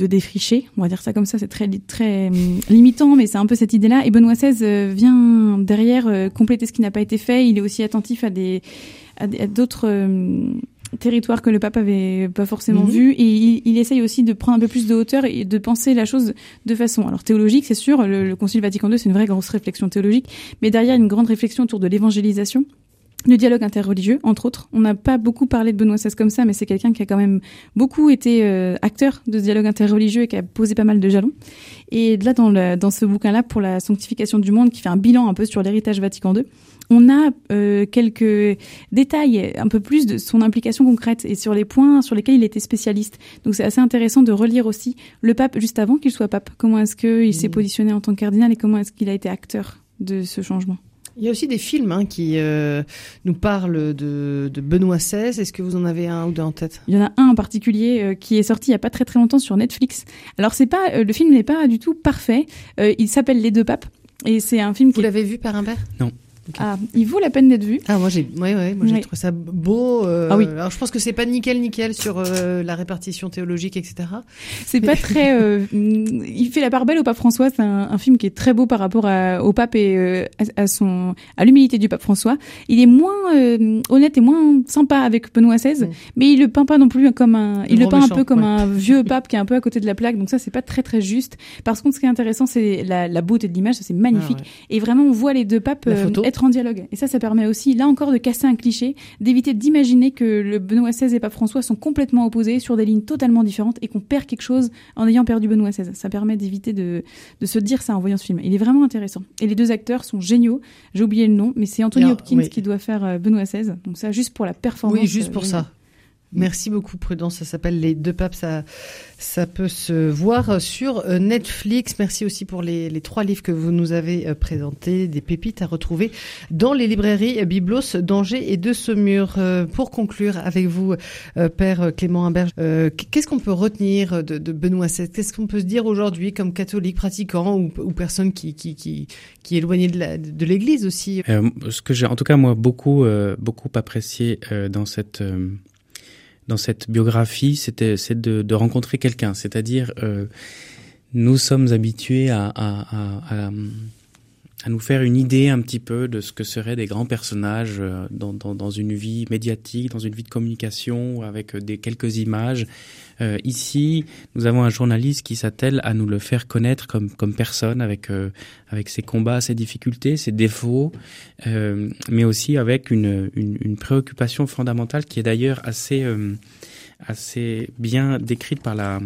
de défricher, on va dire ça comme ça, c'est très très hum, limitant, mais c'est un peu cette idée-là. Et Benoît XVI vient derrière compléter ce qui n'a pas été fait. Il est aussi attentif à des à d'autres hum, territoire que le pape avait pas forcément mhm. vu et il, il, essaye aussi de prendre un peu plus de hauteur et de penser la chose de façon alors théologique c'est sûr le, le Concile Vatican II c'est une vraie grosse réflexion théologique mais derrière une grande réflexion autour de l'évangélisation le dialogue interreligieux, entre autres. On n'a pas beaucoup parlé de Benoît XVI comme ça, mais c'est quelqu'un qui a quand même beaucoup été euh, acteur de ce dialogue interreligieux et qui a posé pas mal de jalons. Et là, dans, le, dans ce bouquin-là, pour la sanctification du monde, qui fait un bilan un peu sur l'héritage Vatican II, on a euh, quelques détails, un peu plus de son implication concrète et sur les points sur lesquels il était spécialiste. Donc c'est assez intéressant de relire aussi le pape juste avant qu'il soit pape. Comment est-ce qu'il s'est mmh. positionné en tant que cardinal et comment est-ce qu'il a été acteur de ce changement? Il y a aussi des films hein, qui euh, nous parlent de, de Benoît XVI. Est-ce que vous en avez un ou deux en tête? Il y en a un en particulier euh, qui est sorti il y a pas très très longtemps sur Netflix. Alors c'est pas le film n'est pas du tout parfait. il s'appelle Les deux papes et c'est un film. Vous l'avez vu par Imbert Non. Ah, il vaut la peine d'être vu. Ah, moi j'ai, ouais, ouais, moi j'ai trouvé ça beau. Euh, ah oui. Alors je pense que c'est pas nickel, nickel sur euh, la répartition théologique, etc. C'est pas très. Euh, il fait la part belle au pape François. C'est un, un, film qui est très beau par rapport à, au pape et à, son à l'humilité du pape François. Il est moins honnête et moins sympa avec Benoît XVI, mm. mais il le peint pas non plus comme un. Il le, peint un peu comme un vieux pape qui est un peu à côté de la plaque. Donc ça, c'est pas très très juste. Par contre, ce qui est intéressant, c'est la, la, beauté de l'image. C'est magnifique. Ah et vraiment, on voit les deux papes être en dialogue. Et ça, ça permet aussi, là encore, de casser un cliché, d'éviter d'imaginer que le Benoît XVI et Pape François sont complètement opposés sur des lignes totalement différentes et qu'on perd quelque chose en ayant perdu Benoît XVI. Ça permet d'éviter de, de se dire ça en voyant ce film. Il est vraiment intéressant. Et les deux acteurs sont géniaux. J'ai oublié le nom, mais c'est Anthony Hopkins qui doit faire euh, Benoît XVI. Donc ça, juste pour la performance. Oui, juste pour euh, ça. Merci beaucoup Prudence, ça s'appelle Les Deux Papes, ça, ça peut se voir sur euh, Netflix. Merci aussi pour les, trois livres que vous nous avez euh, présentés, des pépites à retrouver dans les librairies Biblos d'Angers et de Saumur. Euh, pour conclure avec vous, Père Clément Imberge, qu'est-ce qu'on peut retenir de, Benoît XVI Qu'est-ce qu'on peut se dire aujourd'hui comme catholique pratiquant ou, personne qui, qui, qui, qui est éloigné de l'Église aussi? Ce que j'ai en tout cas moi beaucoup, beaucoup apprécié dans cette dans cette biographie, c'était c'est de, rencontrer quelqu'un, c'est-à-dire euh, nous sommes habitués à, nous faire une idée un petit peu de ce que seraient des grands personnages euh, dans, dans, dans une vie médiatique, dans une vie de communication, avec des quelques images. Euh, ici, nous avons un journaliste qui s'attelle à nous le faire connaître comme, comme personne, avec, euh, avec ses combats, ses difficultés, ses défauts, euh, mais aussi avec une, une, une, préoccupation fondamentale qui est d'ailleurs assez, euh, assez bien décrite par la,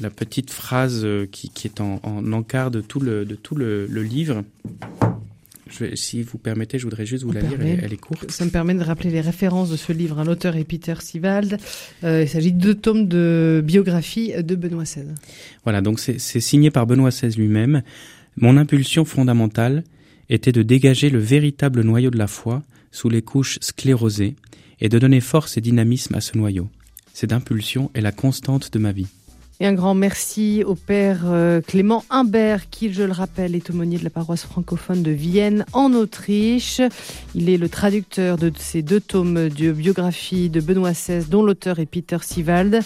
la petite phrase qui, qui est en, en encart de tout le, de tout le, le livre si vous permettez, je voudrais juste vous la lire, elle, est courte. Ça me permet de rappeler les références de ce livre. L'auteur est Peter Sivald. Euh, il s'agit de deux tomes de biographie de Benoît XVI. Voilà, donc c'est signé par Benoît XVI lui-même. Mon impulsion fondamentale était de dégager le véritable noyau de la foi sous les couches sclérosées et de donner force et dynamisme à ce noyau. Cette impulsion est la constante de ma vie. Et un grand merci au père euh, Clément Imbert, qui, je le rappelle, est aumônier de la paroisse francophone de Vienne, en Autriche. Il est le traducteur de ces deux tomes de biographie de Benoît XVI, dont l'auteur est Peter Sivald,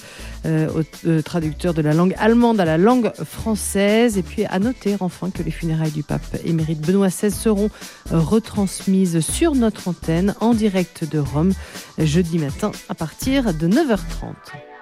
euh, euh, traducteur de la langue allemande à la langue française. Et puis à noter enfin que les funérailles du pape émérite Benoît XVI seront retransmises sur notre antenne en direct de Rome jeudi matin à partir de 9h30.